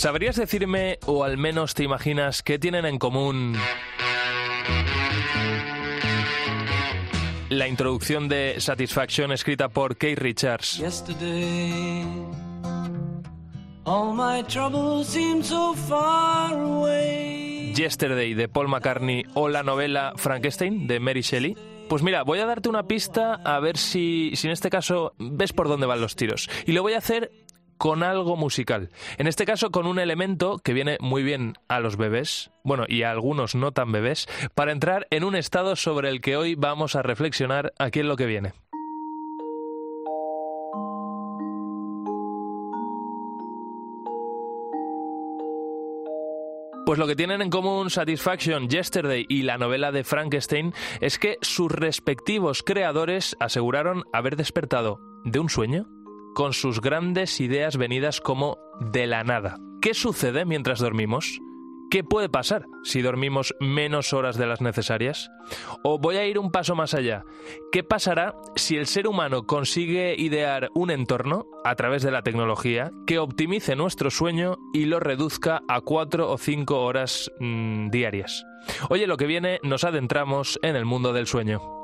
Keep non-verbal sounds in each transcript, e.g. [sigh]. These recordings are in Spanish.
¿Sabrías decirme, o al menos te imaginas, qué tienen en común la introducción de Satisfaction escrita por Kate Richards? Yesterday, all my troubles seem so far away. Yesterday de Paul McCartney o la novela Frankenstein de Mary Shelley? Pues mira, voy a darte una pista a ver si, si en este caso ves por dónde van los tiros. Y lo voy a hacer con algo musical. En este caso con un elemento que viene muy bien a los bebés, bueno, y a algunos no tan bebés, para entrar en un estado sobre el que hoy vamos a reflexionar aquí en lo que viene. Pues lo que tienen en común Satisfaction, Yesterday y la novela de Frankenstein es que sus respectivos creadores aseguraron haber despertado de un sueño con sus grandes ideas venidas como de la nada. ¿Qué sucede mientras dormimos? ¿Qué puede pasar si dormimos menos horas de las necesarias? O voy a ir un paso más allá. ¿Qué pasará si el ser humano consigue idear un entorno a través de la tecnología que optimice nuestro sueño y lo reduzca a cuatro o cinco horas mm, diarias? Oye, lo que viene nos adentramos en el mundo del sueño.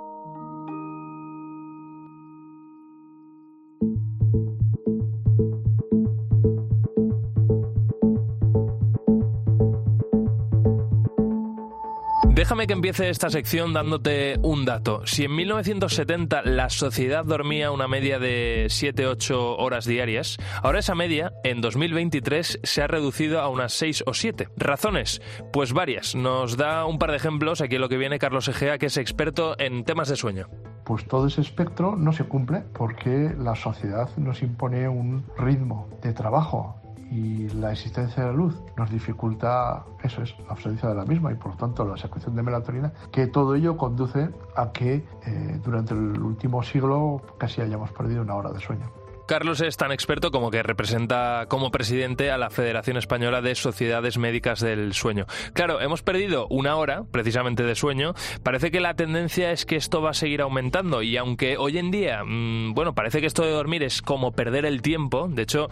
Déjame que empiece esta sección dándote un dato. Si en 1970 la sociedad dormía una media de 7-8 horas diarias, ahora esa media en 2023 se ha reducido a unas 6 o 7. ¿Razones? Pues varias. Nos da un par de ejemplos aquí en lo que viene Carlos Egea, que es experto en temas de sueño. Pues todo ese espectro no se cumple porque la sociedad nos impone un ritmo de trabajo y la existencia de la luz nos dificulta, eso es, la ausencia de la misma y por lo tanto la secreción de melatonina, que todo ello conduce a que eh, durante el último siglo casi hayamos perdido una hora de sueño. Carlos es tan experto como que representa como presidente a la Federación Española de Sociedades Médicas del Sueño. Claro, hemos perdido una hora precisamente de sueño. Parece que la tendencia es que esto va a seguir aumentando y aunque hoy en día, mmm, bueno, parece que esto de dormir es como perder el tiempo. De hecho,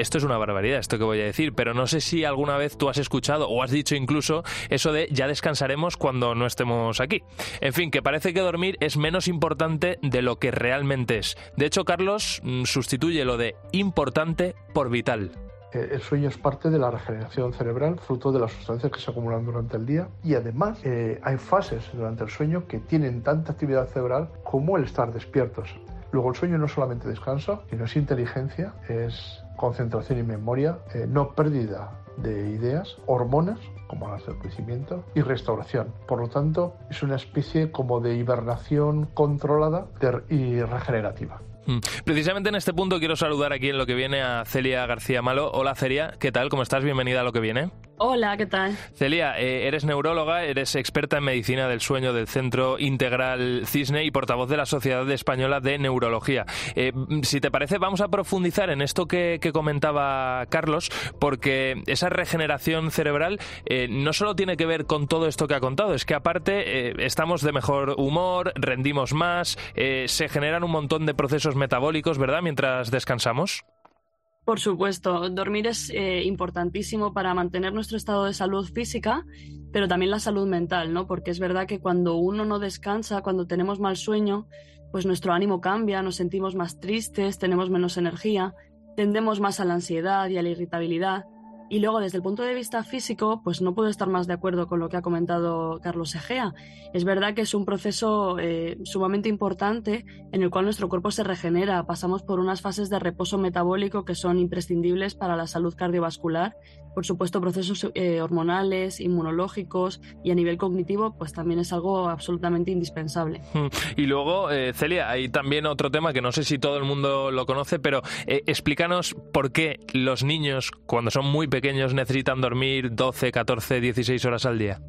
esto es una barbaridad, esto que voy a decir, pero no sé si alguna vez tú has escuchado o has dicho incluso eso de ya descansaremos cuando no estemos aquí. En fin, que parece que dormir es menos importante de lo que realmente es. De hecho, Carlos mm, sustituye lo de importante por vital. Eh, El sueño es parte de la regeneración cerebral, fruto de las sustancias que se acumulan durante el día. Y además eh, hay fases durante el sueño que tienen tanta actividad cerebral como el estar despiertos. Luego el sueño no solamente descanso, sino es inteligencia, es concentración y memoria, eh, no pérdida de ideas, hormonas, como las del crecimiento, y restauración. Por lo tanto, es una especie como de hibernación controlada y regenerativa. Mm. Precisamente en este punto quiero saludar aquí en lo que viene a Celia García Malo. Hola Celia, ¿qué tal? ¿Cómo estás? Bienvenida a lo que viene. Hola, ¿qué tal? Celia, eh, eres neuróloga, eres experta en medicina del sueño del Centro Integral Cisne y portavoz de la Sociedad Española de Neurología. Eh, si te parece, vamos a profundizar en esto que, comentaba Carlos, porque esa regeneración cerebral eh, no solo tiene que ver con todo esto que ha contado, es que aparte estamos de mejor humor, rendimos más, se generan un montón de procesos metabólicos, ¿verdad?, mientras descansamos. Por supuesto, dormir es eh, importantísimo para mantener nuestro estado de salud física, pero también la salud mental, ¿no? Porque es verdad que cuando uno no descansa, cuando tenemos mal sueño, pues nuestro ánimo cambia, nos sentimos más tristes, tenemos menos energía, tendemos más a la ansiedad y a la irritabilidad. Y luego, desde el punto de vista físico, pues no puedo estar más de acuerdo con lo que ha comentado Carlos Egea. Es verdad que es un proceso eh, sumamente importante en el cual nuestro cuerpo se regenera. Pasamos por unas fases de reposo metabólico que son imprescindibles para la salud cardiovascular por supuesto, procesos eh, hormonales, inmunológicos y a nivel cognitivo, pues también es algo absolutamente indispensable. Y luego, eh, Celia, hay también otro tema que no sé si todo el mundo lo conoce, pero eh, explícanos por qué los niños, cuando son muy pequeños, necesitan dormir 12, 14, 16 horas al día.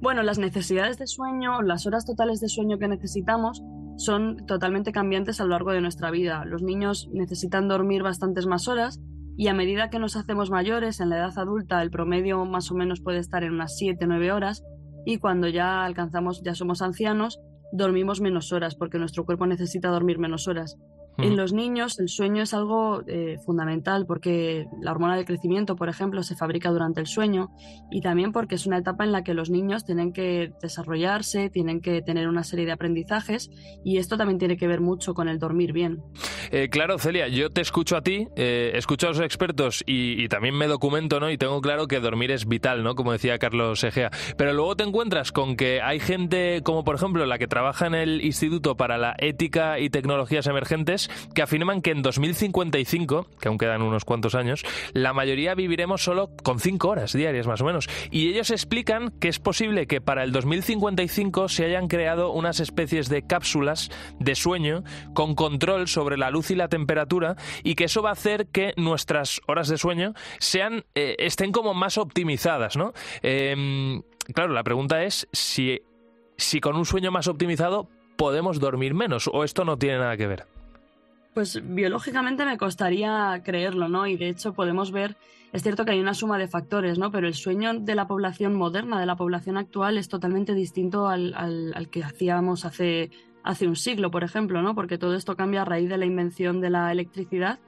Bueno, las necesidades de sueño, las horas totales de sueño que necesitamos son totalmente cambiantes a lo largo de nuestra vida. Los niños necesitan dormir bastantes más horas y a medida que nos hacemos mayores, en la edad adulta el promedio más o menos puede estar en unas 7-9 horas y cuando ya alcanzamos, ya somos ancianos, dormimos menos horas porque nuestro cuerpo necesita dormir menos horas. En los niños el sueño es algo eh, fundamental porque la hormona del crecimiento, por ejemplo, se fabrica durante el sueño y también porque es una etapa en la que los niños tienen que desarrollarse, tienen que tener una serie de aprendizajes y esto también tiene que ver mucho con el dormir bien. Eh, claro, Celia, yo te escucho a ti, eh, escucho a los expertos y, también me documento, ¿no? Y tengo claro que dormir es vital, ¿no? Como decía Carlos Egea. Pero luego te encuentras con que hay gente como, por ejemplo, la que trabaja en el Instituto para la Ética y Tecnologías Emergentes que afirman que en 2055, que aún quedan unos cuantos años, la mayoría viviremos solo con 5 horas diarias más o menos. Y ellos explican que es posible que para el 2055 se hayan creado unas especies de cápsulas de sueño con control sobre la luz y la temperatura y que eso va a hacer que nuestras horas de sueño sean eh, estén como más optimizadas, ¿no? Em, claro, la pregunta es si, si con un sueño más optimizado podemos dormir menos o esto no tiene nada que ver. Pues biológicamente me costaría creerlo, ¿no? Y de hecho podemos ver, es cierto que hay una suma de factores, ¿no? Pero el sueño de la población moderna, de la población actual, es totalmente distinto al, al, que hacíamos hace, hace un siglo, por ejemplo, ¿no? Porque todo esto cambia a raíz de la invención de la electricidad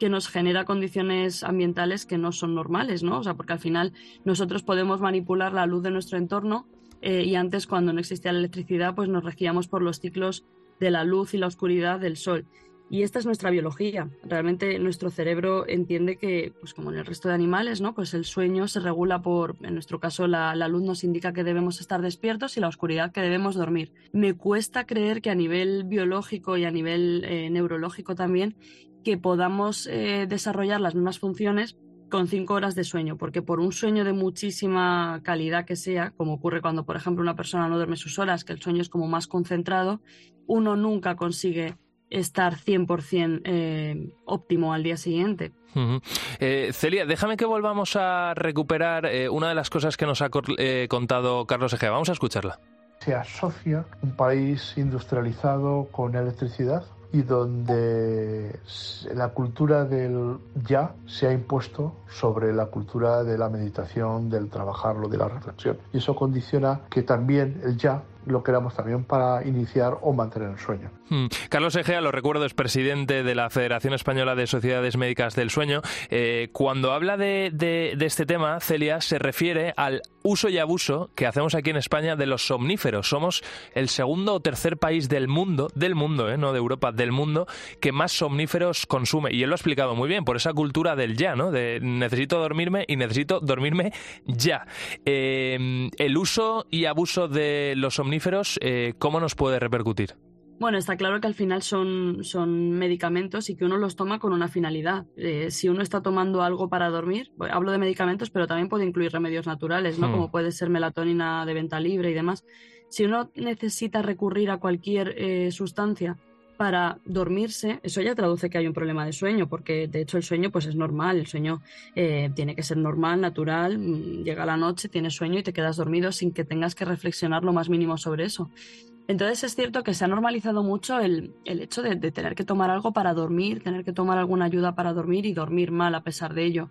que nos genera condiciones ambientales que no son normales, ¿no? O sea, porque al final nosotros podemos manipular la luz de nuestro entorno eh, y antes cuando no existía la electricidad pues nos regíamos por los ciclos de la luz y la oscuridad del sol. Y esta es nuestra biología. Realmente nuestro cerebro entiende que, pues como en el resto de animales, ¿no? Pues el sueño se regula por, en nuestro caso, la, luz nos indica que debemos estar despiertos y la oscuridad que debemos dormir. Me cuesta creer que a nivel biológico y a nivel eh, neurológico también, que podamos eh, desarrollar las mismas funciones con cinco horas de sueño, porque por un sueño de muchísima calidad que sea, como ocurre cuando, por ejemplo, una persona no duerme sus horas, que el sueño es como más concentrado, uno nunca consigue estar 100% eh, óptimo al día siguiente. Eh, Celia, déjame que volvamos a recuperar eh, una de las cosas que nos ha contado Carlos Egea. Vamos a escucharla. Se asocia un país industrializado con electricidad y donde la cultura del ya se ha impuesto sobre la cultura de la meditación, del trabajarlo, de la reflexión. Y eso condiciona que también el ya lo queramos también para iniciar o mantener el sueño. Hmm. Carlos Egea, lo recuerdo, es presidente de la Federación Española de Sociedades Médicas del Sueño. Eh, cuando habla de, este tema, Celia, se refiere al uso y abuso que hacemos aquí en España de los somníferos. Somos el segundo o tercer país del mundo, del mundo, eh, no de Europa, del mundo, que más somníferos consume. Y él lo ha explicado muy bien, por esa cultura del ya, ¿no? De necesito dormirme y necesito dormirme ya. Eh, el uso y abuso de los somníferos eh, ¿cómo nos puede repercutir? Bueno, está claro que al final son, son medicamentos y que uno los toma con una finalidad. Eh, si uno está tomando algo para dormir, hablo de medicamentos, pero también puede incluir remedios naturales, ¿no? Hmm. Como puede ser melatonina de venta libre y demás. Si uno necesita recurrir a cualquier eh, sustancia para dormirse, eso ya traduce que hay un problema de sueño, porque de hecho el sueño pues es normal, el sueño eh, tiene que ser normal, natural, mm, llega la noche, tienes sueño y te quedas dormido sin que tengas que reflexionar lo más mínimo sobre eso. Entonces es cierto que se ha normalizado mucho el, hecho de, tener que tomar algo para dormir, tener que tomar alguna ayuda para dormir y dormir mal a pesar de ello.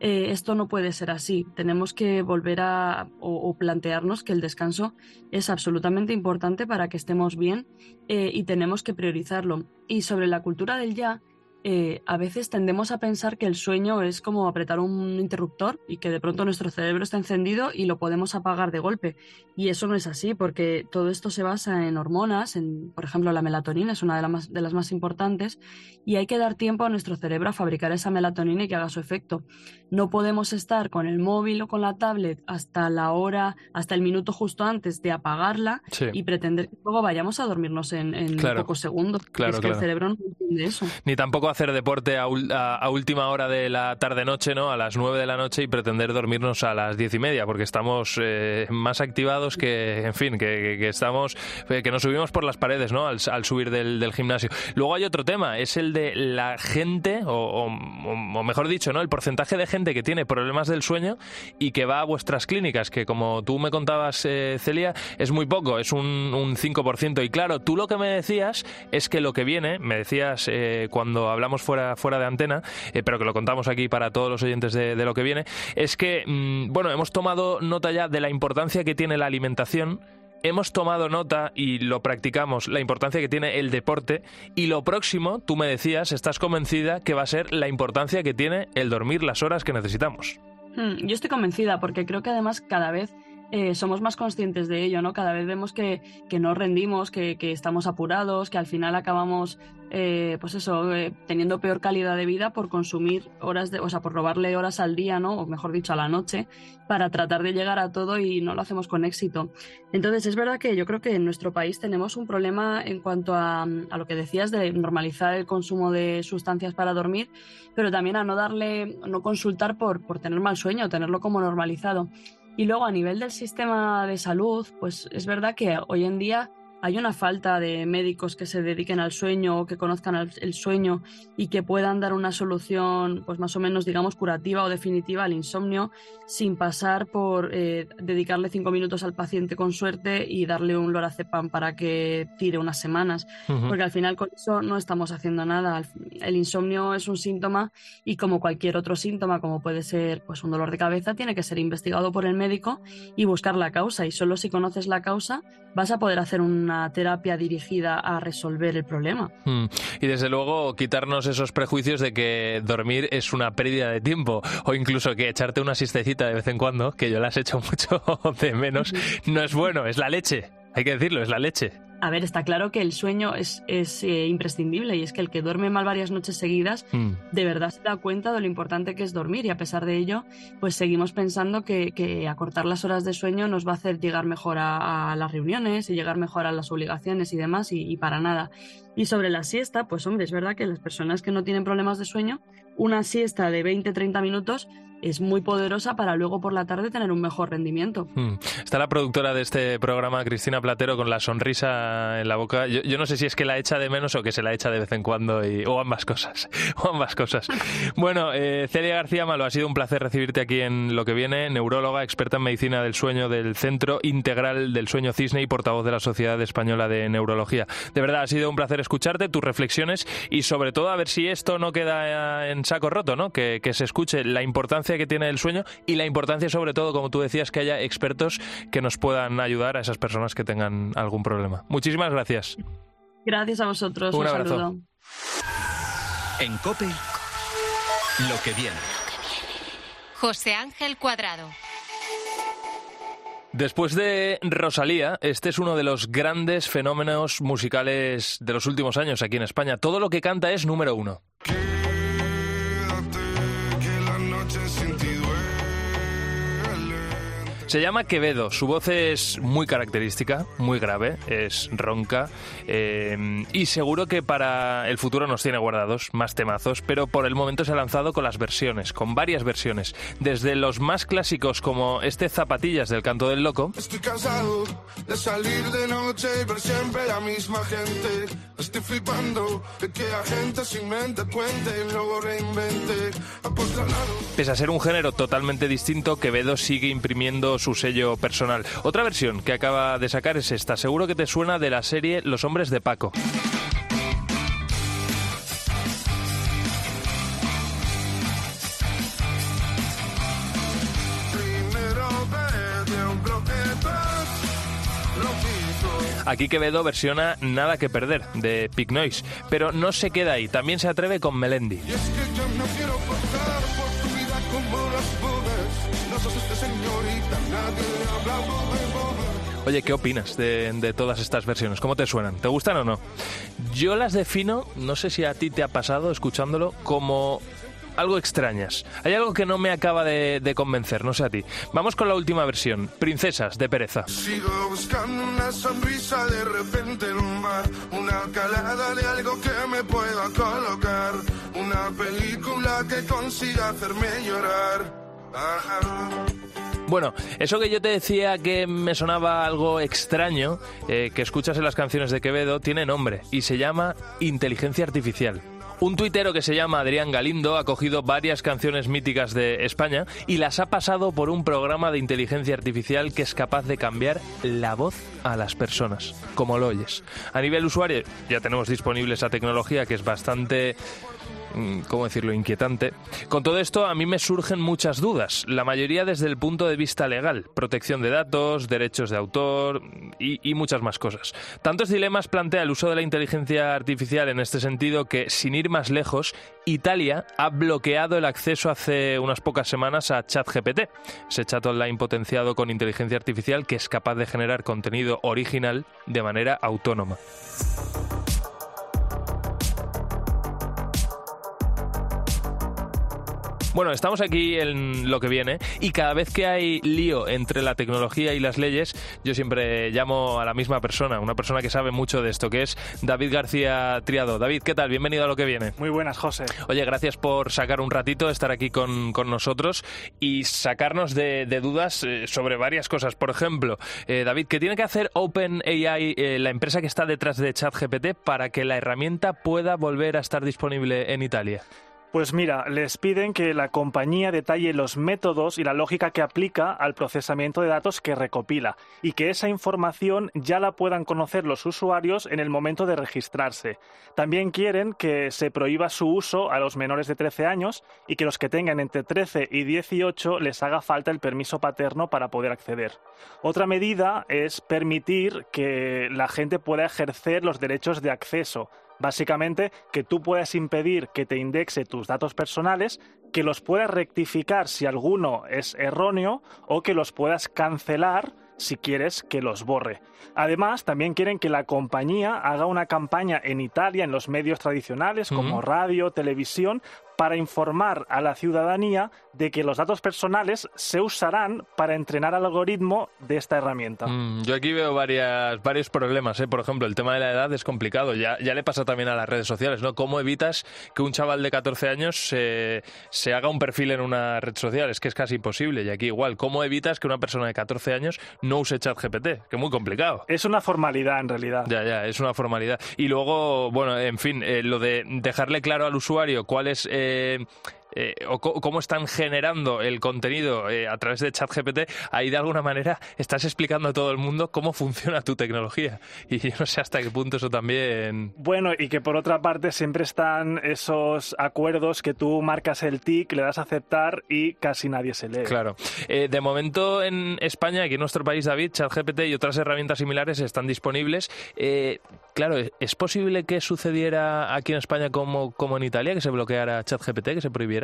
Eh, esto no puede ser así. Tenemos que volver a o, plantearnos que el descanso es absolutamente importante para que estemos bien eh, y tenemos que priorizarlo. Y sobre la cultura del ya, eh, a veces tendemos a pensar que el sueño es como apretar un interruptor y que de pronto nuestro cerebro está encendido y lo podemos apagar de golpe. Y eso no es así, porque todo esto se basa en hormonas, en, por ejemplo, la melatonina es una de, de las más importantes, y hay que dar tiempo a nuestro cerebro a fabricar esa melatonina y que haga su efecto. No podemos estar con el móvil o con la tablet hasta la hora, hasta el minuto justo antes de apagarla y pretender que luego vayamos a dormirnos en, pocos segundos. Claro, es que el cerebro no entiende eso. Ni tampoco hacer deporte a, última hora de la tarde-noche, ¿no? A las nueve de la noche y pretender dormirnos a las diez y media, porque estamos eh, más activados que, en fin, que, estamos, eh, que nos subimos por las paredes, ¿no? Al, subir del, gimnasio. Luego hay otro tema, es el de la gente, o, mejor dicho, ¿no? El porcentaje de gente que tiene problemas del sueño y que va a vuestras clínicas, que como tú me contabas, eh, Celia, es muy poco, es un, un 5%. Y claro, tú lo que me decías es que lo que viene, me decías cuando hablamos hablamos fuera, fuera de antena, eh, pero que lo contamos aquí para todos los oyentes de, lo que viene, es que, mm, bueno, hemos tomado nota ya de la importancia que tiene la alimentación hemos tomado nota y lo practicamos, la importancia que tiene el deporte y lo próximo, tú me decías, estás convencida que va a ser la importancia que tiene el dormir las horas que necesitamos. Hmm, yo estoy convencida porque creo que además cada vez eh, somos más conscientes de ello, ¿no? Cada vez vemos que, que no rendimos, que, que, estamos apurados, que al final acabamos eh, pues eso, eh, teniendo peor calidad de vida por consumir horas de, o sea, por robarle horas al día, ¿no? O mejor dicho, a la noche, para tratar de llegar a todo y no lo hacemos con éxito. Entonces, es verdad que yo creo que en nuestro país tenemos un problema en cuanto a, a lo que decías de normalizar el consumo de sustancias para dormir, pero también a no darle, no consultar por, por tener mal sueño, tenerlo como normalizado. Y luego a nivel del sistema de salud, pues es verdad que hoy en día hay una falta de médicos que se dediquen al sueño o que conozcan el sueño y que puedan dar una solución, pues más o menos, digamos, curativa o definitiva al insomnio, sin pasar por eh, dedicarle cinco minutos al paciente con suerte y darle un lorazepam para que tire unas semanas, porque al final con eso no estamos haciendo nada. El insomnio es un síntoma y como cualquier otro síntoma, como puede ser pues un dolor de cabeza, tiene que ser investigado por el médico y buscar la causa. Y solo si conoces la causa vas a poder hacer un terapia dirigida a resolver el problema. Hmm. Y desde luego quitarnos esos prejuicios de que dormir es una pérdida de tiempo o incluso que echarte una siestecita de vez en cuando, que yo las he hecho [laughs] mucho de menos, no es bueno, es la leche. Hay que decirlo, es la leche. A ver, está claro que el sueño es, eh, imprescindible y es que el que duerme mal varias noches seguidas hmm. de verdad se da cuenta de lo importante que es dormir y a pesar de ello, pues seguimos pensando que, acortar las horas de sueño nos va a hacer llegar mejor a, las reuniones y llegar mejor a las obligaciones y demás y, y para nada. Y sobre la siesta, pues hombre, es verdad que las personas que no tienen problemas de sueño, una siesta de 20-30 minutos es muy poderosa para luego por la tarde tener un mejor rendimiento. Hmm. Está la productora de este programa, Cristina Platero, con la sonrisa en la boca. Yo, no sé si es que la echa de menos o que se la echa de vez en cuando, o ambas cosas. [laughs] o ambas cosas. bueno, eh, Celia García Malo, ha sido un placer recibirte aquí en Lo que viene, neuróloga, experta en medicina del sueño del Centro Integral del Sueño Cisne y portavoz de la Sociedad Española de Neurología. De verdad, ha sido un placer escucharte, tus reflexiones y sobre todo a ver si esto no queda en saco roto, ¿no? que se escuche la importancia que tiene el sueño y la importancia sobre todo, como tú decías, que haya expertos que nos puedan ayudar a esas personas que tengan algún problema. Muchísimas gracias. Gracias a vosotros. Un, saludo. En COPE, lo que viene. José Ángel Cuadrado. Después de Rosalía, este es uno de los grandes fenómenos musicales de los últimos años aquí en España. Todo lo que canta es número uno. Se llama Quevedo, su voz es muy característica, muy grave, es ronca eh, y seguro que para el futuro nos tiene guardados más temazos, pero por el momento se ha lanzado con las versiones, con varias versiones, desde los más clásicos como este Zapatillas del Canto del Loco. Estoy cansado de salir de noche y ver siempre la misma gente. Estoy flipando de que la gente sin mente cuente y luego reinvente. Pese a ser un género totalmente distinto, Quevedo sigue imprimiendo su sello personal. Otra versión que acaba de sacar es esta, seguro que te suena de la serie Los hombres de Paco. Aquí Quevedo versiona Nada que perder de Pig Noise, pero no se queda ahí, también se atreve con Melendi. Y es que yo no quiero pasar Oye, ¿qué opinas de, de todas estas versiones? ¿Cómo te suenan? ¿Te gustan o no? Yo las defino, no sé si a ti te ha pasado escuchándolo, como algo extrañas. Hay algo que no me acaba de, de convencer, no sé a ti. Vamos con la última versión, Princesas de Pereza. Sigo buscando una sonrisa de repente en un bar, una calada de algo que me pueda colocar, una película que consiga hacerme llorar. Ajá. Bueno, eso que yo te decía que me sonaba algo extraño, eh, que escuchas en las canciones de Quevedo, tiene nombre y se llama inteligencia artificial. Un tuitero que se llama Adrián Galindo ha cogido varias canciones míticas de España y las ha pasado por un programa de inteligencia artificial que es capaz de cambiar la voz a las personas, como lo oyes. A nivel usuario ya tenemos disponible esa tecnología que es bastante ¿cómo decirlo?, inquietante. Con todo esto a mí me surgen muchas dudas, la mayoría desde el punto de vista legal, protección de datos, derechos de autor y, y muchas más cosas. Tantos dilemas plantea el uso de la inteligencia artificial en este sentido que, sin ir más lejos, Italia ha bloqueado el acceso hace unas pocas semanas a ChatGPT, ese chat online potenciado con inteligencia artificial que es capaz de generar contenido original de manera autónoma. Bueno, estamos aquí en lo que viene y cada vez que hay lío entre la tecnología y las leyes, yo siempre llamo a la misma persona, una persona que sabe mucho de esto, que es David García Triado. David, ¿qué tal? Bienvenido a lo que viene. Muy buenas, José. Oye, gracias por sacar un ratito, estar aquí con, con nosotros y sacarnos de, de dudas eh, sobre varias cosas. Por ejemplo, eh, David, ¿qué tiene que hacer OpenAI, eh, la empresa que está detrás de ChatGPT, para que la herramienta pueda volver a estar disponible en Italia? Pues mira, les piden que la compañía detalle los métodos y la lógica que aplica al procesamiento de datos que recopila y que esa información ya la puedan conocer los usuarios en el momento de registrarse. También quieren que se prohíba su uso a los menores de 13 años y que los que tengan entre 13 y 18 les haga falta el permiso paterno para poder acceder. Otra medida es permitir que la gente pueda ejercer los derechos de acceso Básicamente, que tú puedas impedir que te indexe tus datos personales, que los puedas rectificar si alguno es erróneo o que los puedas cancelar si quieres que los borre. Además, también quieren que la compañía haga una campaña en Italia, en los medios tradicionales como radio, televisión, para informar a la ciudadanía de que los datos personales se usarán para entrenar al algoritmo de esta herramienta. Mm, yo aquí veo varias, varios problemas. ¿eh? Por ejemplo, el tema de la edad es complicado. Ya, ya le pasa también a las redes sociales, ¿no? ¿Cómo evitas que un chaval de 14 años se, se haga un perfil en una red social? Es que es casi imposible. Y aquí igual, ¿cómo evitas que una persona de 14 años no use ChatGPT? Que es muy complicado. Es una formalidad en realidad. Ya, ya, es una formalidad. Y luego, bueno, en fin, eh, lo de dejarle claro al usuario cuál es... eh, eh, o co- cómo están generando el contenido eh, a través de ChatGPT, ahí de alguna manera estás explicando a todo el mundo cómo funciona tu tecnología. Y yo no sé hasta qué punto eso también... Bueno, y que por otra parte siempre están esos acuerdos que tú marcas el tic, le das a aceptar y casi nadie se lee. Claro. Eh, de momento en España, aquí en nuestro país, David, ChatGPT y otras herramientas similares están disponibles. Eh, claro, ¿es posible que sucediera aquí en España como, como en Italia, que se bloqueara ChatGPT, que se prohibiera?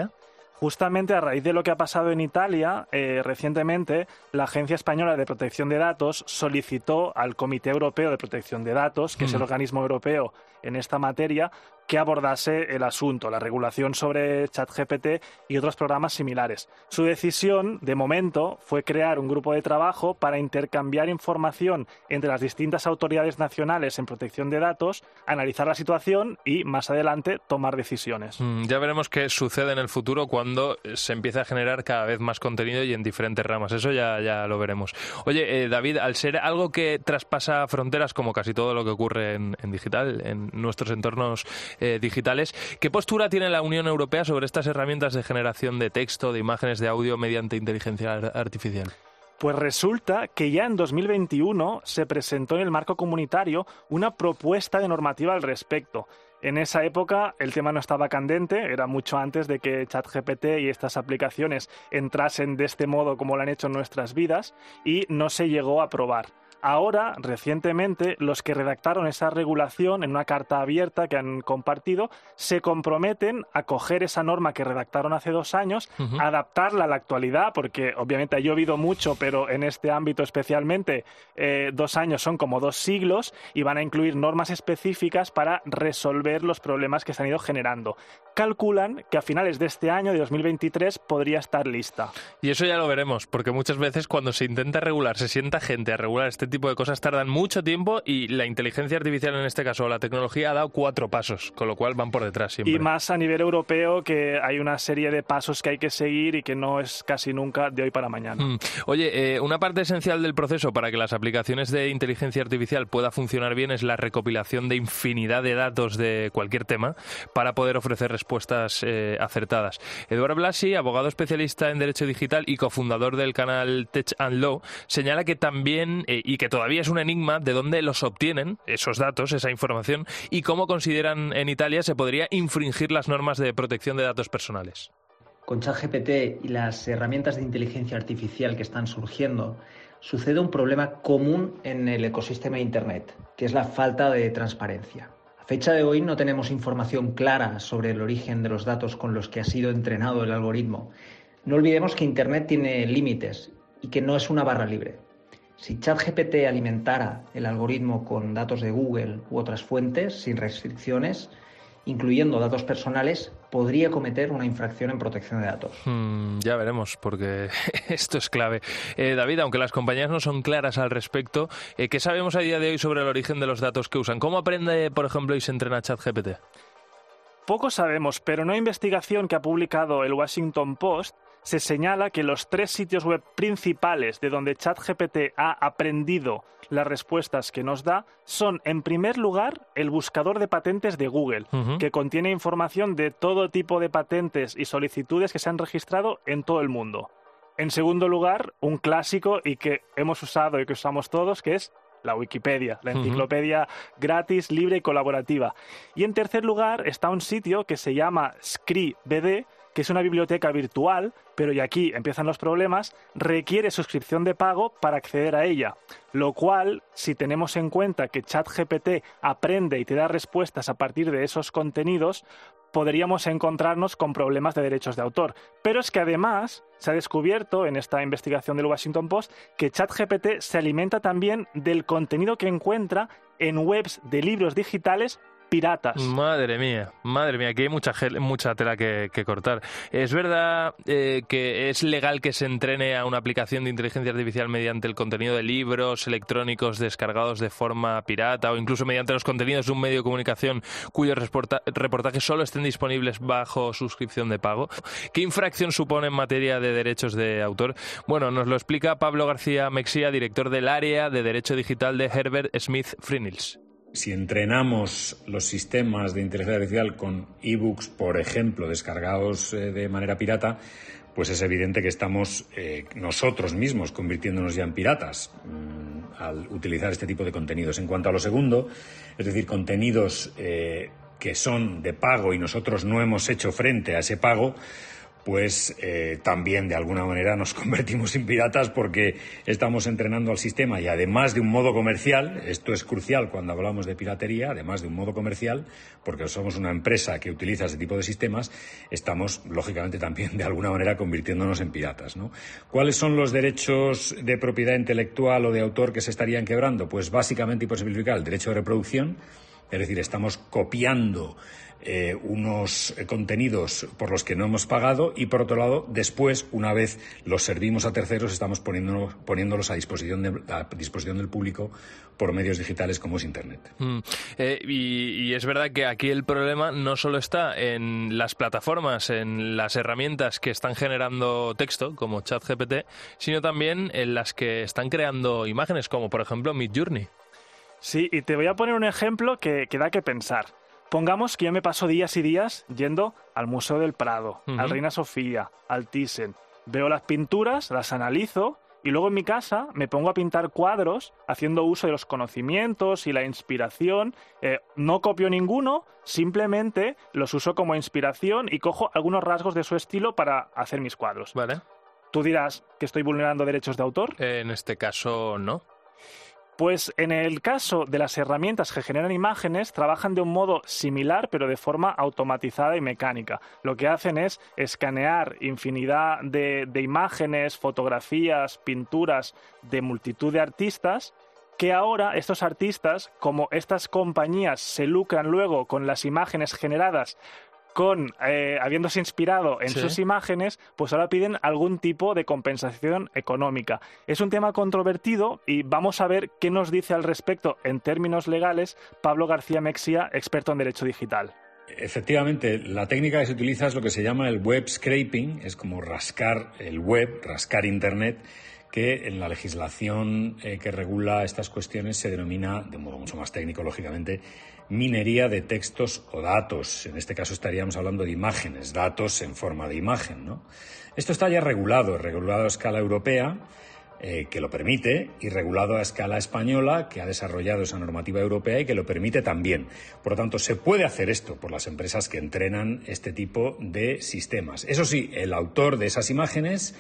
Justamente a raíz de lo que ha pasado en Italia, eh, recientemente la Agencia Española de Protección de Datos solicitó al Comité Europeo de Protección de Datos, que es el Mm. organismo europeo en esta materia, que abordase el asunto, la regulación sobre ChatGPT y otros programas similares. Su decisión, de momento, fue crear un grupo de trabajo para intercambiar información entre las distintas autoridades nacionales en protección de datos, analizar la situación y, más adelante, tomar decisiones. Mm, Ya veremos qué sucede en el futuro cuando se empiece a generar cada vez más contenido y en diferentes ramas. Eso ya, ya lo veremos. Oye, eh, David, al ser algo que traspasa fronteras, como casi todo lo que ocurre en digital, en nuestros entornos eh, digitales, ¿qué postura tiene la Unión Europea sobre estas herramientas de generación de texto, de imágenes, de audio mediante inteligencia ar- artificial? Pues resulta que ya en 2021 se presentó en el marco comunitario una propuesta de normativa al respecto. En esa época el tema no estaba candente, era mucho antes de que ChatGPT y estas aplicaciones entrasen de este modo como lo han hecho en nuestras vidas y no se llegó a aprobar. Ahora, recientemente, los que redactaron esa regulación en una carta abierta que han compartido se comprometen a coger esa norma que redactaron hace dos años, adaptarla a la actualidad, porque obviamente ha llovido mucho, pero en este ámbito especialmente eh, dos años son como dos siglos y van a incluir normas específicas para resolver los problemas que se han ido generando. Calculan que a finales de este año, de 2023, podría estar lista. Y eso ya lo veremos, porque muchas veces cuando se intenta regular, se sienta gente a regular este tipo de cosas, tardan mucho tiempo y la inteligencia artificial en este caso, la tecnología, ha dado cuatro pasos, con lo cual van por detrás siempre. Y más a nivel europeo, que hay una serie de pasos que hay que seguir y que no es casi nunca de hoy para mañana. Mm. Oye, eh, una parte esencial del proceso para que las aplicaciones de inteligencia artificial pueda funcionar bien es la recopilación de infinidad de datos de cualquier tema para poder ofrecer respuestas eh, acertadas. Eduardo Blasi, abogado especialista en derecho digital y cofundador del canal Tech and Law, señala que también eh, y que todavía es un enigma de dónde los obtienen esos datos, esa información y cómo consideran en Italia se podría infringir las normas de protección de datos personales. Con ChatGPT y las herramientas de inteligencia artificial que están surgiendo, sucede un problema común en el ecosistema de Internet, que es la falta de transparencia. A fecha de hoy no tenemos información clara sobre el origen de los datos con los que ha sido entrenado el algoritmo. No olvidemos que Internet tiene límites y que no es una barra libre. Si ChatGPT alimentara el algoritmo con datos de Google u otras fuentes sin restricciones, incluyendo datos personales, podría cometer una infracción en protección de datos. Hmm, ya veremos, porque [laughs] esto es clave. Eh, David, aunque las compañías no son claras al respecto, eh, ¿qué sabemos a día de hoy sobre el origen de los datos que usan? ¿Cómo aprende, por ejemplo, y se entrena ChatGPT? Poco sabemos, pero una investigación que ha publicado el Washington Post se señala que los tres sitios web principales de donde ChatGPT ha aprendido las respuestas que nos da son, en primer lugar, el buscador de patentes de Google, que contiene información de todo tipo de patentes y solicitudes que se han registrado en todo el mundo. En segundo lugar, un clásico y que hemos usado y que usamos todos, que es la Wikipedia, la enciclopedia gratis, libre y colaborativa. Y en tercer lugar está un sitio que se llama ScriBD, que es una biblioteca virtual, pero y aquí empiezan los problemas, requiere suscripción de pago para acceder a ella. Lo cual, si tenemos en cuenta que ChatGPT aprende y te da respuestas a partir de esos contenidos, podríamos encontrarnos con problemas de derechos de autor. Pero es que además se ha descubierto en esta investigación del Washington Post que ChatGPT se alimenta también del contenido que encuentra en webs de libros digitales piratas. Madre mía, madre mía, aquí hay mucha, mucha tela que, que cortar. ¿Es verdad eh, que es legal que se entrene a una aplicación de inteligencia artificial mediante el contenido de libros electrónicos descargados de forma pirata o incluso mediante los contenidos de un medio de comunicación cuyos reporta- reportajes solo estén disponibles bajo suscripción de pago? ¿Qué infracción supone en materia de derechos de autor? Bueno, nos lo explica Pablo García Mexía, director del área de Derecho Digital de Herbert Smith Freehills. Si entrenamos los sistemas de inteligencia artificial con ebooks, por ejemplo, descargados eh, de manera pirata, pues es evidente que estamos eh, nosotros mismos convirtiéndonos ya en piratas mm, al utilizar este tipo de contenidos. En cuanto a lo segundo, es decir, contenidos eh, que son de pago y nosotros no hemos hecho frente a ese pago, pues eh, también de alguna manera nos [laughs] convertimos en piratas porque estamos entrenando al sistema y además de un modo comercial, esto es crucial cuando hablamos de piratería, además de un modo comercial, porque somos una empresa que utiliza ese tipo de sistemas, estamos lógicamente también de alguna manera convirtiéndonos en piratas. ¿Cuáles son los derechos de propiedad intelectual o de autor que se estarían quebrando? Pues básicamente y por simplificar el derecho de reproducción, es decir, estamos copiando eh, unos contenidos por los que no hemos pagado y, por otro lado, después, una vez los servimos a terceros, estamos poniéndolos, poniéndolos a, disposición a disposición del público por medios digitales como es Internet. Mm. Eh, y, es verdad que aquí el problema no solo está en las plataformas, en las herramientas que están generando texto, como ChatGPT, sino también en las que están creando imágenes, como por ejemplo Midjourney. Sí, y te voy a poner un ejemplo que, que da que pensar. Pongamos que yo me paso días y días yendo al Museo del Prado, al Reina Sofía, al Thyssen. Veo las pinturas, las analizo y luego en mi casa me pongo a pintar cuadros haciendo uso de los conocimientos y la inspiración. Eh, no copio ninguno, simplemente los uso como inspiración y cojo algunos rasgos de su estilo para hacer mis cuadros. Vale. ¿Tú dirás que estoy vulnerando derechos de autor? En este caso, no. Pues en el caso de las herramientas que generan imágenes, trabajan de un modo similar, pero de forma automatizada y mecánica. Lo que hacen es escanear infinidad de, imágenes, fotografías, pinturas de multitud de artistas que ahora estos artistas, como estas compañías se lucran luego con las imágenes generadas con eh, habiéndose inspirado en sus imágenes, pues ahora piden algún tipo de compensación económica. Es un tema controvertido y vamos a ver qué nos dice al respecto en términos legales Pablo García Mexia, experto en derecho digital. Efectivamente, la técnica que se utiliza es lo que se llama el web scraping, es como rascar el web, rascar Internet, que en la legislación eh, que regula estas cuestiones se denomina, de modo mucho más técnico, lógicamente, minería de textos o datos. En este caso estaríamos hablando de imágenes, datos en forma de imagen. ¿no? Esto está ya regulado, regulado a escala europea, eh, que lo permite, y regulado a escala española, que ha desarrollado esa normativa europea y que lo permite también. Por lo tanto, se puede hacer esto por las empresas que entrenan este tipo de sistemas. Eso sí, el autor de esas imágenes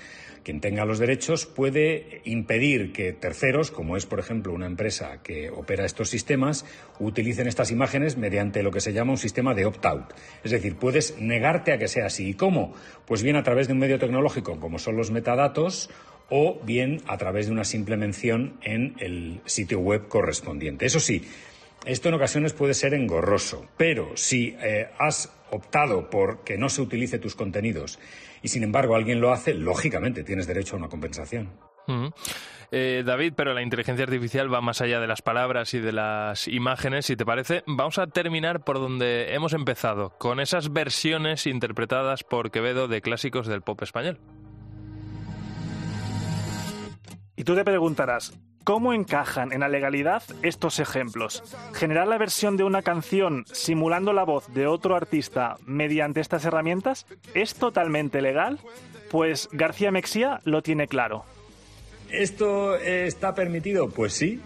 quien tenga los derechos puede impedir que terceros, como es por ejemplo una empresa que opera estos sistemas, utilicen estas imágenes mediante lo que se llama un sistema de opt-out. Es decir, puedes negarte a que sea así. ¿Y cómo? Pues bien a través de un medio tecnológico como son los metadatos o bien a través de una simple mención en el sitio web correspondiente. Eso sí, esto en ocasiones puede ser engorroso, pero si eh, has optado por que no se utilice tus contenidos y sin embargo alguien lo hace, lógicamente tienes derecho a una compensación. Eh, David, pero la inteligencia artificial va más allá de las palabras y de las imágenes, si te parece. Vamos a terminar por donde hemos empezado, con esas versiones interpretadas por Quevedo de clásicos del pop español. Y tú te preguntarás, ¿Cómo encajan en la legalidad estos ejemplos? ¿Generar la versión de una canción simulando la voz de otro artista mediante estas herramientas es totalmente legal? Pues García Mexía lo tiene claro. ¿Esto está permitido? Pues sí.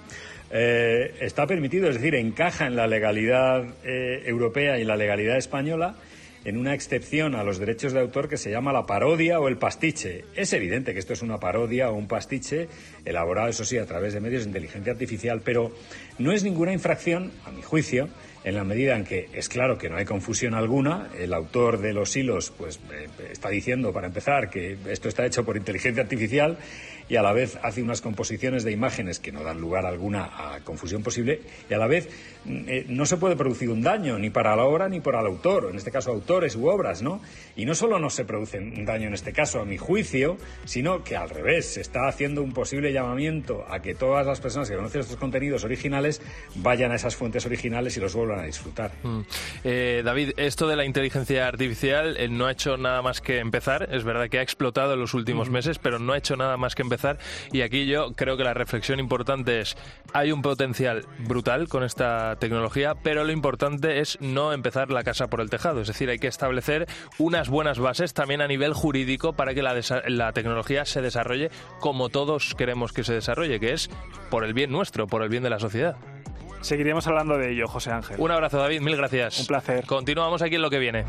Eh, está permitido, es decir, encaja en la legalidad eh, europea y la legalidad española en una excepción a los derechos de autor que se llama la parodia o el pastiche. Es evidente que esto es una parodia o un pastiche elaborado, eso sí, a través de medios de inteligencia artificial, pero no es ninguna infracción, a mi juicio, en la medida en que es claro que no hay confusión alguna, el autor de los hilos pues eh, está diciendo para empezar que esto está hecho por inteligencia artificial y a la vez hace unas composiciones de imágenes que no dan lugar alguna a confusión posible y a la vez mm, eh, no se puede producir un daño ni para la obra ni para el autor, en este caso autores u obras, ¿no? Y no solo no se produce un daño en este caso a mi juicio, sino que al revés se está haciendo un posible llamamiento a que todas las personas que conocen estos contenidos originales vayan a esas fuentes originales y los vuelvan a disfrutar. Mm. Eh, David, esto de la inteligencia artificial eh, no ha hecho nada más que empezar, es verdad que ha explotado en los últimos mm. meses, pero no ha hecho nada más que empezar y aquí yo creo que la reflexión importante es, hay un potencial brutal con esta tecnología, pero lo importante es no empezar la casa por el tejado. Es decir, hay que establecer unas buenas bases también a nivel jurídico para que la, la tecnología se desarrolle como todos queremos que se desarrolle, que es por el bien nuestro, por el bien de la sociedad. Seguiremos hablando de ello, José Ángel. Un abrazo, David, mil gracias. Un placer. Continuamos aquí en lo que viene.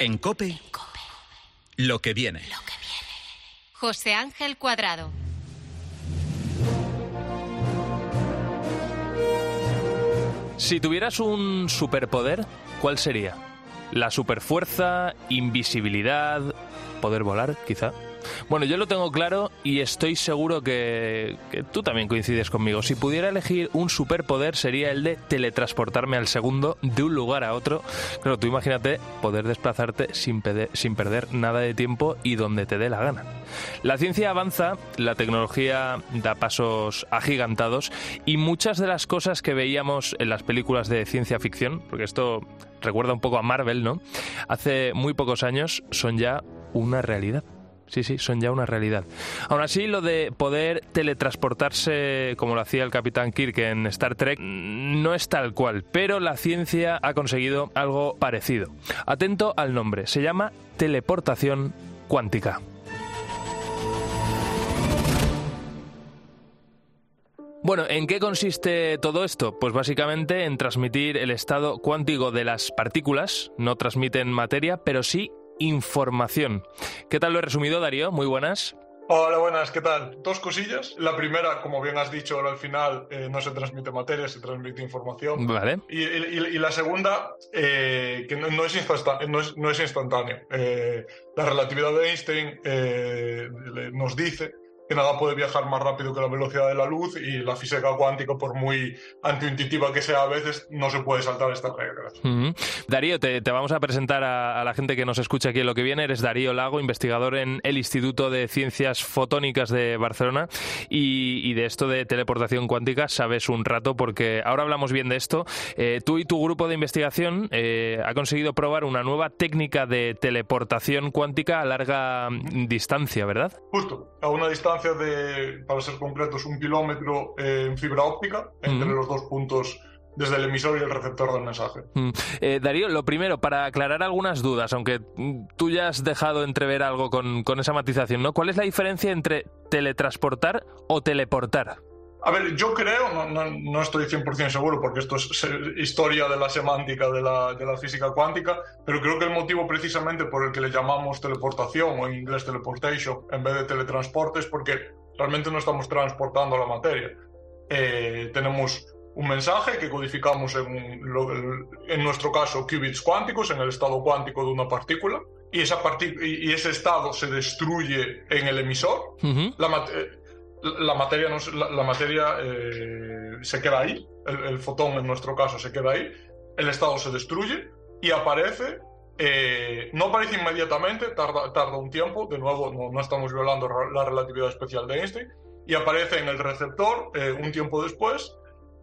En Cope, lo que viene. José Ángel Cuadrado. Si tuvieras un superpoder, ¿cuál sería? ¿La superfuerza, invisibilidad, poder volar, quizá? Bueno, yo lo tengo claro y estoy seguro que, que, tú también coincides conmigo. Si pudiera elegir un superpoder sería el de teletransportarme al segundo de un lugar a otro. Claro, tú imagínate poder desplazarte sin, sin perder nada de tiempo y donde te dé la gana. La ciencia avanza, la tecnología da pasos agigantados y muchas de las cosas que veíamos en las películas de ciencia ficción, porque esto recuerda un poco a Marvel, ¿no? Hace muy pocos años son ya una realidad. Sí, sí, son ya una realidad. Aún así, lo de poder teletransportarse como lo hacía el Capitán Kirk en Star Trek no es tal cual, pero la ciencia ha conseguido algo parecido. Atento al nombre, se llama teleportación cuántica. Bueno, ¿en qué consiste todo esto? Pues básicamente en transmitir el estado cuántico de las partículas, no transmiten materia, pero sí información. ¿Qué tal lo he resumido, Darío? Muy buenas. Hola, buenas, ¿qué tal? Dos cosillas. La primera, como bien has dicho ahora al final, eh, no se transmite materia, se transmite información. Vale. Y, y, y la segunda, eh, que no, no, es no, es, no, es instantáneo. Eh, la relatividad de Einstein nos dice que nada puede viajar más rápido que la velocidad de la luz y la física cuántica, por muy antiintuitiva que sea a veces, no se puede saltar estas reglas. Darío, te, te, vamos a presentar a, a, la gente que nos escucha aquí en lo que viene. Eres Darío Lago, investigador en el Instituto de Ciencias Fotónicas de Barcelona y, y de esto de teleportación cuántica sabes un rato porque ahora hablamos bien de esto. Eh, tú y tu grupo de investigación eh, ha conseguido probar una nueva técnica de teleportación cuántica a larga distancia, ¿verdad? Justo, a una distancia de, para ser concretos, un kilómetro eh, en fibra óptica entre los dos puntos desde el emisor y el receptor del mensaje. Mm. Eh, Darío, lo primero, para aclarar algunas dudas, aunque tú ya has dejado entrever algo con, con esa matización, ¿no? ¿Cuál es la diferencia entre teletransportar o teleportar? A ver, yo creo, no, no, no estoy 100% seguro porque esto es historia de la semántica de la, de la, física cuántica, pero creo que el motivo precisamente por el que le llamamos teleportación o en inglés teleportation en vez de teletransporte es porque realmente no estamos transportando la materia. Eh, tenemos un mensaje que codificamos en, lo, en nuestro caso qubits cuánticos, en el estado cuántico de una partícula, y, esa y ese estado se destruye en el emisor. Uh -huh. la, la materia, no, la, materia eh, se queda ahí, el, el, fotón en nuestro caso se queda ahí, el estado se destruye y aparece, eh, no aparece inmediatamente, tarda, tarda, un tiempo, de nuevo no, no, estamos violando la relatividad especial de Einstein, y aparece en el receptor eh, un tiempo después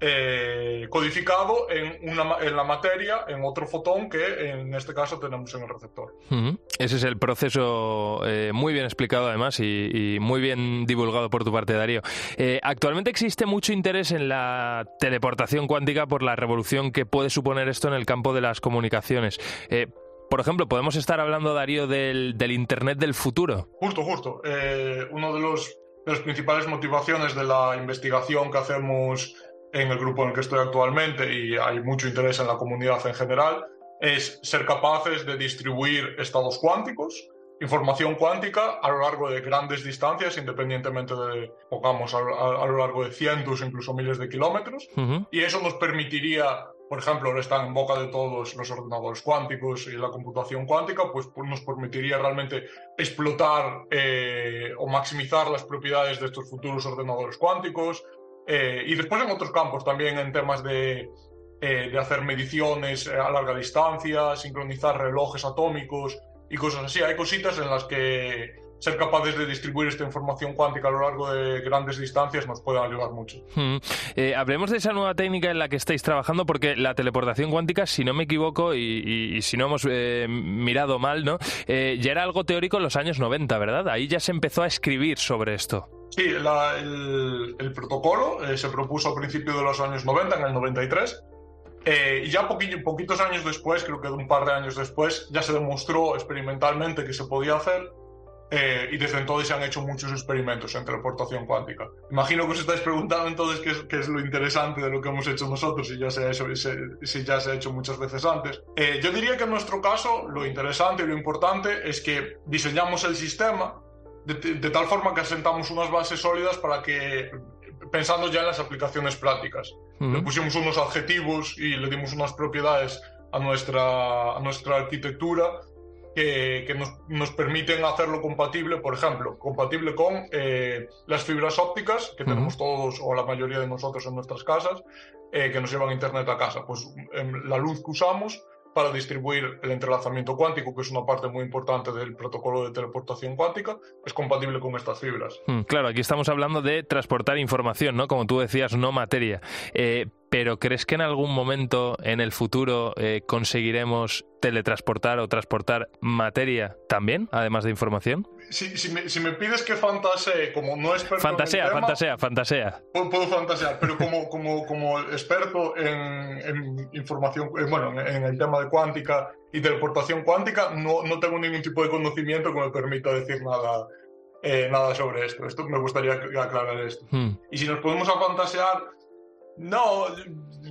eh, codificado en, una, en, la materia, en otro fotón que en este caso tenemos en el receptor. Uh -huh. Ese es el proceso eh, muy bien explicado además y, y, muy bien divulgado por tu parte, Darío. Eh, actualmente existe mucho interés en la teleportación cuántica por la revolución que puede suponer esto en el campo de las comunicaciones. Por ejemplo, podemos estar hablando, Darío, del, del Internet del futuro. Justo, justo. Eh, uno de los de las principales motivaciones de la investigación que hacemos en el grupo en el que estoy actualmente y hay mucho interés en la comunidad en general, es ser capaces de distribuir estados cuánticos, información cuántica a lo largo de grandes distancias, independientemente de, pongamos, a, a, a lo largo de cientos, incluso miles de kilómetros. Uh -huh. Y eso nos permitiría, por ejemplo, ahora están en boca de todos los ordenadores cuánticos y la computación cuántica, pues, pues nos permitiría realmente explotar eh, o maximizar las propiedades de estos futuros ordenadores cuánticos, eh, y después en otros campos también en temas de, eh, de hacer mediciones a larga distancia, sincronizar relojes atómicos y cosas así. Hay cositas en las que ser capaces de distribuir esta información cuántica a lo largo de grandes distancias nos puede ayudar mucho. Hmm. Eh, hablemos de esa nueva técnica en la que estáis trabajando, porque la teleportación cuántica, si no me equivoco y, y, y si no hemos eh, mirado mal, ¿no? Eh, ya era algo teórico en los años 90, ¿verdad? Ahí ya se empezó a escribir sobre esto. Sí, la, el, el, protocolo eh, se propuso a principios de los años 90, en el 93, eh, y ya poquitos años después, creo que un par de años después, ya se demostró experimentalmente que se podía hacer. Eh, y desde entonces se han hecho muchos experimentos en teleportación cuántica. Imagino que os estáis preguntando entonces qué es, qué es lo interesante de lo que hemos hecho nosotros, si ya se ha hecho, si, ya se ha hecho muchas veces antes. Eh, yo diría que en nuestro caso lo interesante y lo importante es que diseñamos el sistema de, de, tal forma que asentamos unas bases sólidas para que, pensando ya en las aplicaciones prácticas, uh -huh. le pusimos unos adjetivos y le dimos unas propiedades a nuestra, a nuestra arquitectura que, que nos, nos, permiten hacerlo compatible, por ejemplo, compatible con eh, las fibras ópticas que uh -huh. tenemos todos o la mayoría de nosotros en nuestras casas, eh, que nos llevan internet a casa. Pues la luz que usamos para distribuir el entrelazamiento cuántico, que es una parte muy importante del protocolo de teleportación cuántica, es compatible con estas fibras. Mm, claro, aquí estamos hablando de transportar información, ¿no? Como tú decías, no materia. Eh, pero ¿crees que en algún momento en el futuro eh, conseguiremos teletransportar o transportar materia también, además de información? Si, si, me, si me, pides que fantasee, como no experto fantasea, en el tema, fantasea, fantasea. Puedo, puedo fantasear, pero como, como, como experto en, en información, eh, bueno, en, en, el tema de cuántica y teleportación cuántica, no, no tengo ningún tipo de conocimiento que me permita decir nada, eh, nada sobre esto. Esto me gustaría aclarar esto. Hmm. Y si nos podemos a fantasear, no,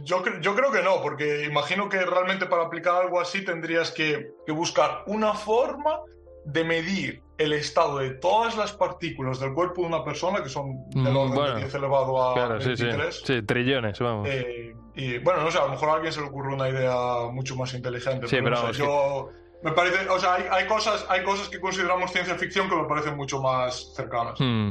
yo, yo, creo que no, porque imagino que realmente para aplicar algo así tendrías que, que, buscar una forma de medir el estado de todas las partículas del cuerpo de una persona, que son del orden bueno, de 10 elevado a claro, 23. Sí, sí. sí, trillones, vamos. Eh, y bueno, no sé, a lo mejor a alguien se le ocurre una idea mucho más inteligente. Sí, pero, pero no vamos, sé, yo... Que me parece, o sea, hay, hay, cosas, hay cosas que consideramos ciencia ficción que me parecen mucho más cercanas. Hmm.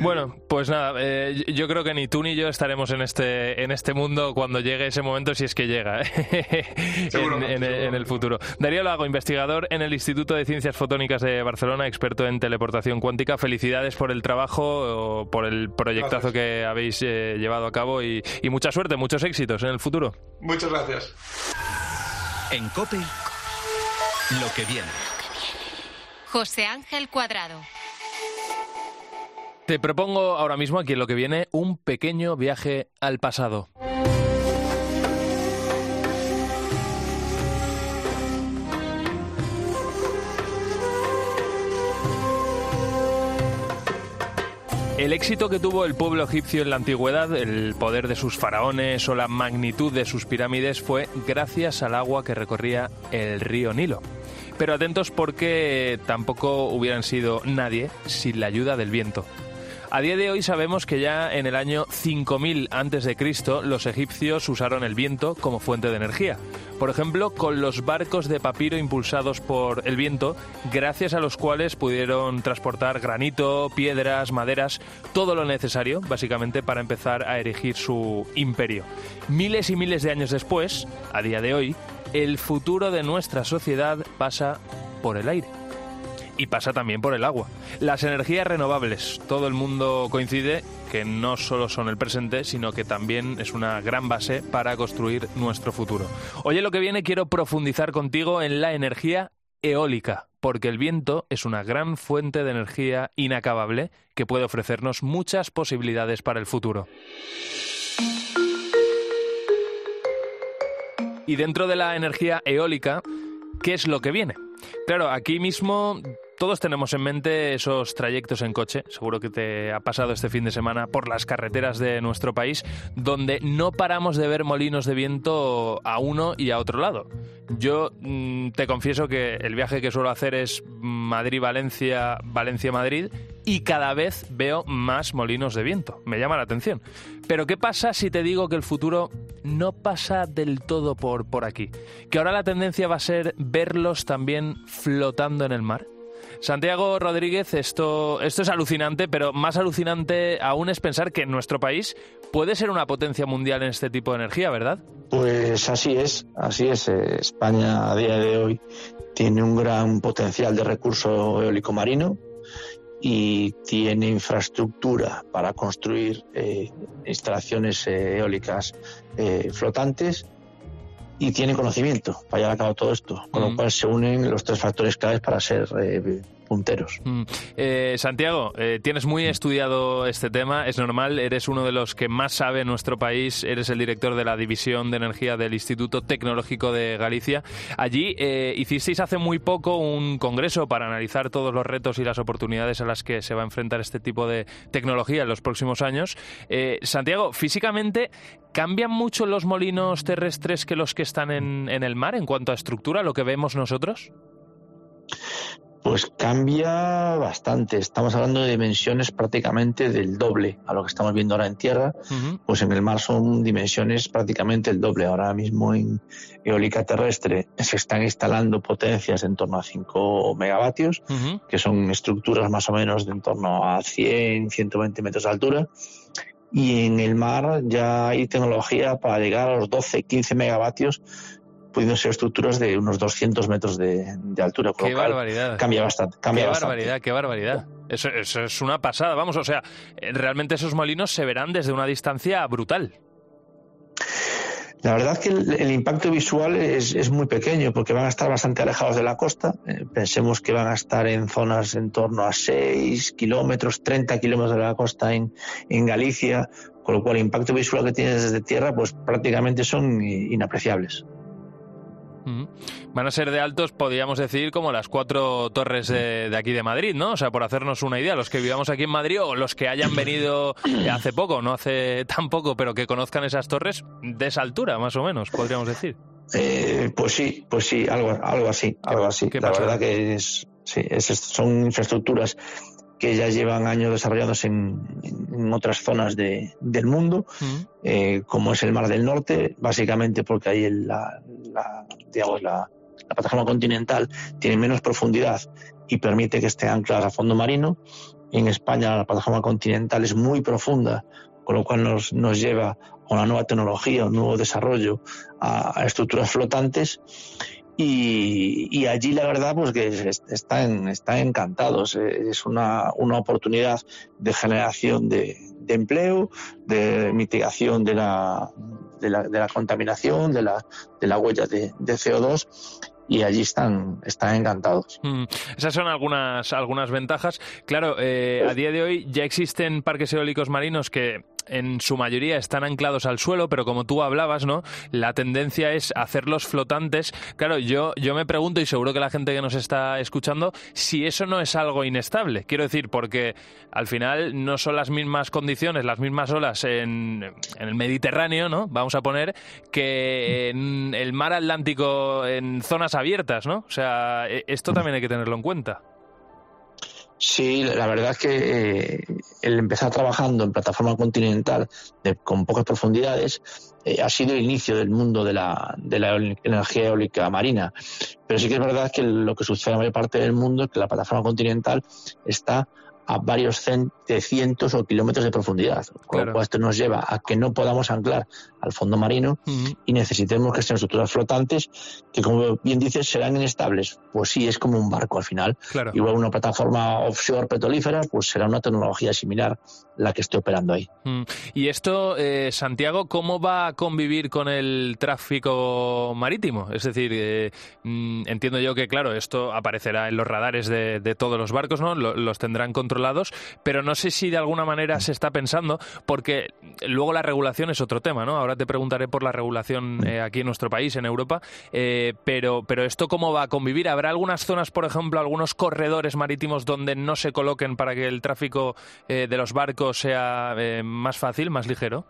Bueno, pues nada, eh, yo creo que ni tú ni yo estaremos en este, en este mundo cuando llegue ese momento, si es que llega, [laughs] en, en, en, el futuro. Darío Lago, investigador en el Instituto de Ciencias Fotónicas de Barcelona, experto en teleportación cuántica. Felicidades por el trabajo, por el proyectazo gracias. que habéis eh, llevado a cabo y, y mucha suerte, muchos éxitos en el futuro. Muchas gracias. En COPE lo que viene. José Ángel Cuadrado. Te propongo ahora mismo, aquí en lo que viene, un pequeño viaje al pasado. El éxito que tuvo el pueblo egipcio en la antigüedad, el poder de sus faraones o la magnitud de sus pirámides fue gracias al agua que recorría el río Nilo. Pero atentos porque tampoco hubieran sido nadie sin la ayuda del viento. A día de hoy sabemos que ya en el año 5000 a.C. los egipcios usaron el viento como fuente de energía. Por ejemplo, con los barcos de papiro impulsados por el viento, gracias a los cuales pudieron transportar granito, piedras, maderas, todo lo necesario, básicamente, para empezar a erigir su imperio. Miles y miles de años después, a día de hoy, el futuro de nuestra sociedad pasa por el aire y pasa también por el agua. Las energías renovables, todo el mundo coincide que no solo son el presente, sino que también es una gran base para construir nuestro futuro. Hoy en lo que viene quiero profundizar contigo en la energía eólica, porque el viento es una gran fuente de energía inacabable que puede ofrecernos muchas posibilidades para el futuro. Y dentro de la energía eólica, ¿qué es lo que viene? Claro, aquí mismo todos tenemos en mente esos trayectos en coche, seguro que te ha pasado este fin de semana por las carreteras de nuestro país, donde no paramos de ver molinos de viento a uno y a otro lado. Yo mmm, te confieso que el viaje que suelo hacer es Madrid-Valencia, Valencia-Madrid, y cada vez veo más molinos de viento. Me llama la atención. Pero ¿qué pasa si te digo que el futuro no pasa del todo por, por aquí? Que ahora la tendencia va a ser verlos también flotando en el mar. Santiago Rodríguez, esto, esto es alucinante, pero más alucinante aún es pensar que nuestro país puede ser una potencia mundial en este tipo de energía, ¿verdad? Pues así es, así es. España a día de hoy tiene un gran potencial de recurso eólico marino y tiene infraestructura para construir eh, instalaciones eh, eólicas eh, flotantes y tiene conocimiento para llevar a cabo todo esto, con mm. lo cual se unen los tres factores claves para ser Mm. Eh, Santiago, eh, tienes muy estudiado este tema, es normal, eres uno de los que más sabe en nuestro país, eres el director de la División de Energía del Instituto Tecnológico de Galicia. Allí eh, hicisteis hace muy poco un congreso para analizar todos los retos y las oportunidades a las que se va a enfrentar este tipo de tecnología en los próximos años. Santiago, físicamente, ¿cambian mucho los molinos terrestres que los que están en el mar en cuanto a estructura, lo que vemos nosotros? Pues cambia bastante. Estamos hablando de dimensiones prácticamente del doble a lo que estamos viendo ahora en tierra. Pues en el mar son dimensiones prácticamente el doble. Ahora mismo en eólica terrestre se están instalando potencias en torno a 5 megavatios, que son estructuras más o menos de en torno a 100, 120 metros de altura. Y en el mar ya hay tecnología para llegar a los 12, 15 megavatios pudiendo ser estructuras de unos 200 metros de, altura. Qué barbaridad. Cambia bastante. Cambia qué bastante. barbaridad, qué barbaridad. Eso, eso es una pasada, vamos, o sea, eh, realmente esos molinos se verán desde una distancia brutal. La verdad es que el, impacto visual es, muy pequeño porque van a estar bastante alejados de la costa. Eh, pensemos que van a estar en zonas en torno a 6 kilómetros, 30 kilómetros de la costa en, en Galicia, con lo cual el impacto visual que tienes desde tierra pues prácticamente son inapreciables. Van a ser de altos, podríamos decir, como las cuatro torres de, aquí de Madrid, ¿no? O sea, por hacernos una idea, los que vivamos aquí en Madrid o los que hayan venido hace poco, no hace [laughs] tan poco, pero que conozcan esas torres de esa altura, más o menos, podríamos decir. Eh, pues sí, pues sí, algo, algo así, algo así. La verdad que es, sí, son infraestructuras que ya llevan años desarrollados en, otras zonas del mundo, eh, como es el Mar del Norte, básicamente porque ahí la, digamos, la, plataforma continental tiene menos profundidad y permite que esté anclada a fondo marino. En España la plataforma continental es muy profunda, con lo cual nos, nos lleva a una nueva tecnología, un nuevo desarrollo a, a estructuras flotantes y, allí la verdad pues que están, están encantados. Es una, una oportunidad de generación de, empleo, de mitigación de la, de la, de la contaminación, de la, de la huella de, de CO2 y allí están, están encantados. Mm, esas son algunas, algunas ventajas. Claro, eh, a día de hoy ya existen parques eólicos marinos que en su mayoría están anclados al suelo, pero como tú hablabas, ¿no? La tendencia es hacerlos flotantes. Claro, yo, yo me pregunto, y seguro que la gente que nos está escuchando, si eso no es algo inestable. Quiero decir, porque al final no son las mismas condiciones, las mismas olas en, en el Mediterráneo, ¿no? Vamos a poner, que en el mar Atlántico en zonas abiertas, ¿no? O sea, e, esto también hay que tenerlo en cuenta. Sí, la verdad es que eh, el empezar trabajando en plataforma continental con pocas profundidades eh, ha sido el inicio del mundo de la, de la energía eólica marina. Pero sí que es verdad que lo que sucede en la mayor parte del mundo es que la plataforma continental está a varios de cientos o kilómetros de profundidad. Con lo cual esto nos lleva a que no podamos anclar al fondo marino y necesitemos que sean estructuras flotantes que, como bien dices, serán inestables. Pues sí, es como un barco al final. Igual una plataforma offshore petrolífera, pues será una tecnología similar la que esté operando ahí. Y esto, eh, Santiago, ¿cómo va a convivir con el tráfico marítimo? Es decir, eh, mm, entiendo yo que, claro, esto aparecerá en los radares de, todos los barcos, ¿no? los tendrán controlados, pero no sé si de alguna manera se está pensando, porque luego la regulación es otro tema, ¿no? Ahora te preguntaré por la regulación eh, aquí en nuestro país, en Europa, pero, pero esto cómo va a convivir. ¿Habrá algunas zonas, por ejemplo, algunos corredores marítimos donde no se coloquen para que el tráfico de los barcos sea eh, más fácil, más ligero?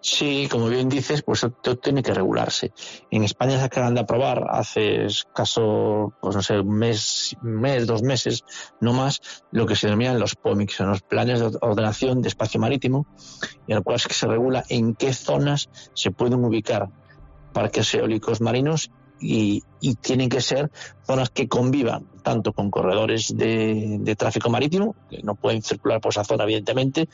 Sí, como bien dices, pues esto tiene que regularse. En España se acaban de aprobar hace escaso, pues no sé, un mes, mes, dos meses, no más, lo que se denominan los POMIC, son los planes de ordenación de espacio marítimo, y en el cual es que se regula en qué zonas se pueden ubicar parques eólicos marinos y tienen que ser zonas que convivan tanto con corredores de, tráfico marítimo, que no pueden circular por esa zona, evidentemente,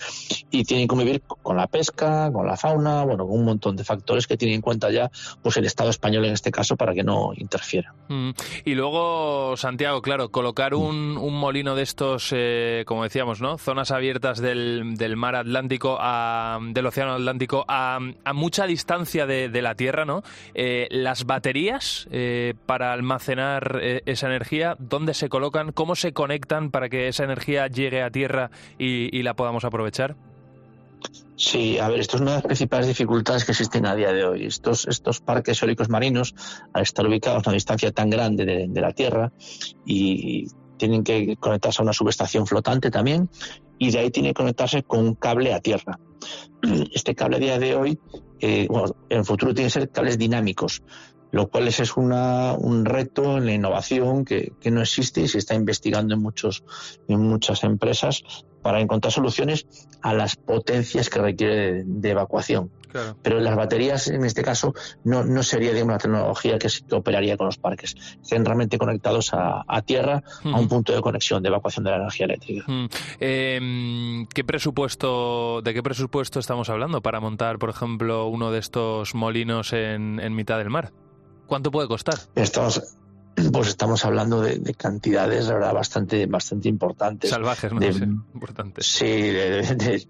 y tienen que convivir con la pesca, con la fauna, bueno, con un montón de factores que tienen en cuenta ya pues el Estado español en este caso para que no interfiera. Mm. Y luego, Santiago, claro, colocar un, molino de estos, eh, como decíamos, ¿no? Zonas abiertas del, mar Atlántico, a, del Océano Atlántico, a, mucha distancia de, la Tierra, ¿no? Eh, las baterías, eh, para almacenar eh, esa energía? ¿Dónde se colocan? ¿Cómo se conectan para que esa energía llegue a tierra y, la podamos aprovechar? Sí, a ver, esto es una de las principales dificultades que existen a día de hoy. Estos, estos parques eólicos marinos, al estar ubicados a una distancia tan grande de, la Tierra y tienen que conectarse a una subestación flotante también, y de ahí tiene que conectarse con un cable a tierra. [clears throat] Este cable a día de hoy, eh, bueno, en el futuro tiene que ser cables dinámicos, lo cual es una, un reto en la innovación que, que, no existe y se está investigando en, muchos, en muchas empresas para encontrar soluciones a las potencias que requiere de, evacuación. Pero las baterías, en este caso, no, no sería de una tecnología que, operaría con los parques. Estén realmente conectados a, tierra, a un punto de conexión de evacuación de la energía eléctrica. Em, ¿qué presupuesto, ¿De qué presupuesto estamos hablando para montar, por ejemplo, uno de estos molinos en, en mitad del mar? ¿Cuánto puede costar? Estamos, pues estamos hablando de, cantidades, la verdad, bastante, bastante importantes. Salvajes, ¿no? De, importantes. Sí, de,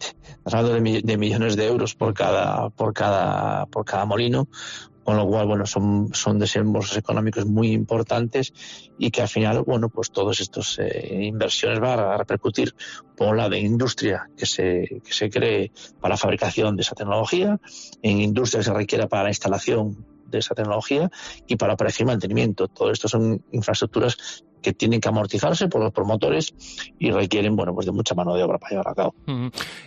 hablando de, millones de euros por cada, por cada, por cada molino, con lo cual, bueno, son, son desembolsos económicos muy importantes y que al final, bueno, pues todas estas eh, inversiones van a repercutir por la de industria que se, que se cree para la fabricación de esa tecnología, en industria que se requiera para la instalación de esa tecnología y para operación y mantenimiento. Todo esto son infraestructuras que tienen que amortizarse por los promotores y requieren bueno pues de mucha mano de obra para llevar a cabo.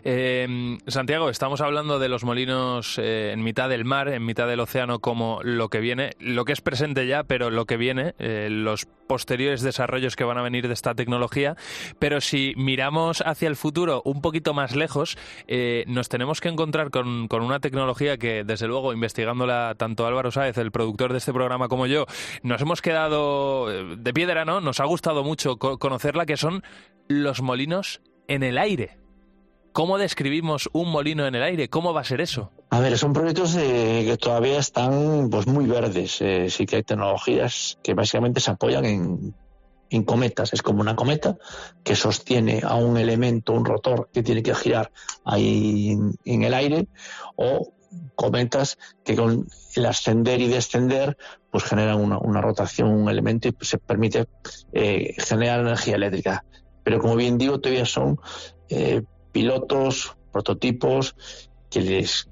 Eh, Santiago, estamos hablando de los molinos eh, en mitad del mar, en mitad del océano, como lo que viene, lo que es presente ya, pero lo que viene, eh, los posteriores desarrollos que van a venir de esta tecnología. Pero si miramos hacia el futuro un poquito más lejos, nos tenemos que encontrar con, con una tecnología que, desde luego, investigándola tanto Álvaro Sáez, el productor de este programa, como yo, nos hemos quedado de piedra, ¿no? Nos ha gustado mucho conocerla, que son los molinos en el aire. ¿Cómo describimos un molino en el aire? ¿Cómo va a ser eso? A ver, son proyectos eh, que todavía están pues muy verdes. Eh, sí que hay tecnologías que básicamente se apoyan en, cometas. Es como una cometa que sostiene a un elemento, un rotor que tiene que girar ahí en el aire, o cometas que con el ascender y descender pues generan una, rotación, un elemento y se permite eh, generar energía eléctrica. Pero como bien digo, todavía son eh, pilotos, prototipos que les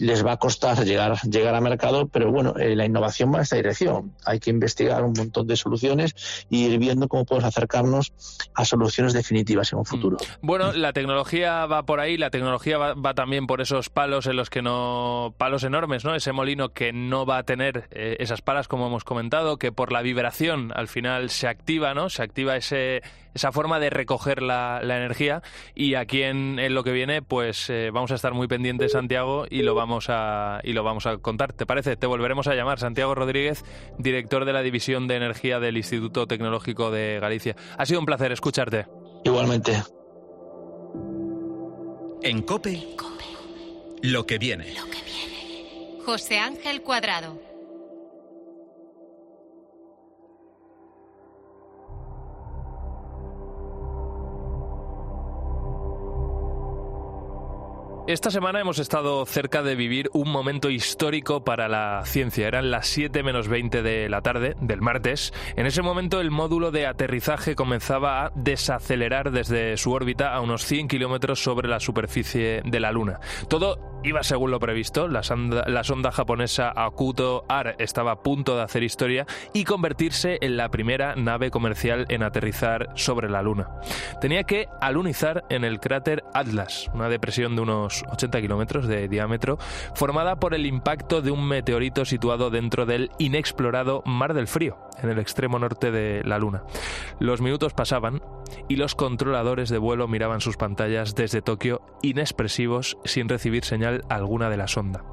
les va a costar [laughs] llegar, llegar a mercado, pero bueno, eh, la innovación va en esta dirección. Hay que investigar un montón de soluciones y ir viendo cómo podemos acercarnos a soluciones definitivas en un futuro. Mm. Bueno, la tecnología va por ahí, la tecnología va, también por esos palos en los que no, palos enormes, ¿no? Ese molino que no va a tener eh, esas palas, como hemos comentado, que por la vibración al final se activa, ¿no? Se activa ese, esa forma de recoger la, energía y aquí en, lo que viene, pues eh, vamos a estar muy pendientes, Santiago, y lo vamos a, y lo vamos a contar. ¿Te parece? Te volveremos a llamar. Santiago Rodríguez, director de la División de Energía del Instituto Tecnológico de Galicia. Ha sido un placer escucharte. Igualmente. En COPE, lo que viene. Lo que viene. José Ángel Cuadrado. Esta semana hemos estado cerca de vivir un momento histórico para la ciencia. Eran las 7 menos 20 de la tarde del martes. En ese momento el módulo de aterrizaje comenzaba a desacelerar desde su órbita a unos 100 kilómetros sobre la superficie de la Luna. Todo iba según lo previsto. La sonda, japonesa Akuto AR estaba a punto de hacer historia y convertirse en la primera nave comercial en aterrizar sobre la Luna. Tenía que alunizar en el cráter Atlas, una depresión de unos 80 kilómetros de diámetro, formada por el impacto de un meteorito situado dentro del inexplorado Mar del Frío, en el extremo norte de la Luna. Los minutos pasaban y los controladores de vuelo miraban sus pantallas desde Tokio inexpresivos sin recibir señal alguna de la sonda.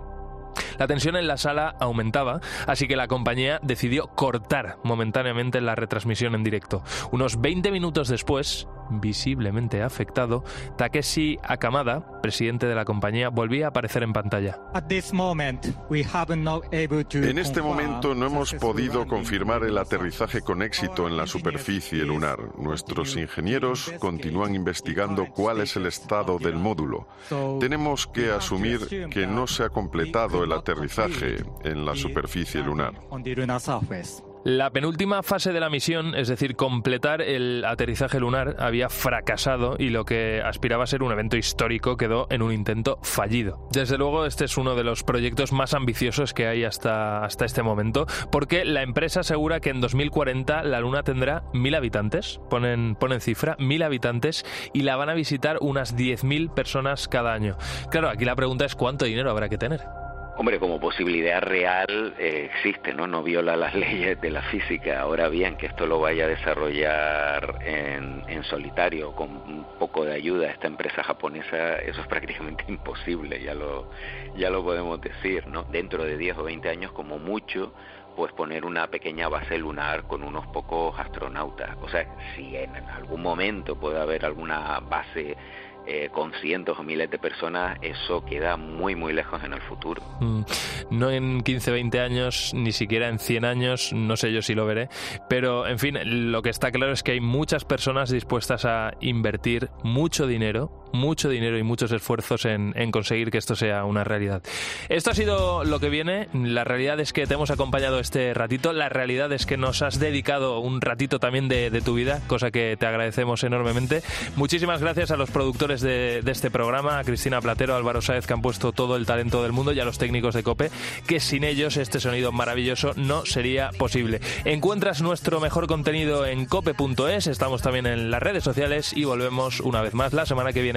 La tensión en la sala aumentaba, así que la compañía decidió cortar momentáneamente la retransmisión en directo. Unos 20 minutos después, visiblemente afectado, Takeshi Akamada, presidente de la compañía, volvía a aparecer en pantalla. En este momento no hemos podido confirmar el aterrizaje con éxito en la superficie lunar. Nuestros ingenieros continúan investigando cuál es el estado del módulo. Tenemos que asumir que no se ha completado el aterrizaje en la superficie lunar. La penúltima fase de la misión, es decir, completar el aterrizaje lunar, había fracasado y lo que aspiraba a ser un evento histórico quedó en un intento fallido. Desde luego, este es uno de los proyectos más ambiciosos que hay hasta, hasta este momento, porque la empresa asegura que en 2040 la Luna tendrá mil habitantes, ponen, ponen cifra, mil habitantes, y la van a visitar unas 10.000 personas cada año. Claro, aquí la pregunta es cuánto dinero habrá que tener. Hombre, como posibilidad real eh, existe, ¿no? No viola las [laughs] leyes de la física. Ahora bien, que esto lo vaya a desarrollar en, en solitario, con un poco de ayuda esta empresa japonesa, eso es [laughs] prácticamente imposible, ya lo, ya lo podemos decir, ¿no? Dentro de 10 o 20 años, como mucho, pues poner una pequeña base lunar con unos pocos astronautas. O sea, si en algún momento puede haber alguna base eh, con cientos o miles de personas, eso queda muy, muy lejos en el futuro. Mm, no en 15, 20 años, ni siquiera en 100 años, no sé yo si lo veré, pero en fin, lo que está claro es que hay muchas personas dispuestas a invertir mucho dinero, mucho dinero y muchos esfuerzos en, conseguir que esto sea una realidad. Esto ha sido lo que viene, la realidad es que te hemos acompañado este ratito, la realidad es que nos has dedicado un ratito también de, tu vida, cosa que te agradecemos enormemente. Muchísimas gracias a los productores de, este programa, a Cristina Platero, a Álvaro Sáez, que han puesto todo el talento del mundo, y a los técnicos de COPE, que sin ellos este sonido maravilloso no sería posible. Encuentras nuestro mejor contenido en cope.es, estamos también en las redes sociales y volvemos una vez más la semana que viene.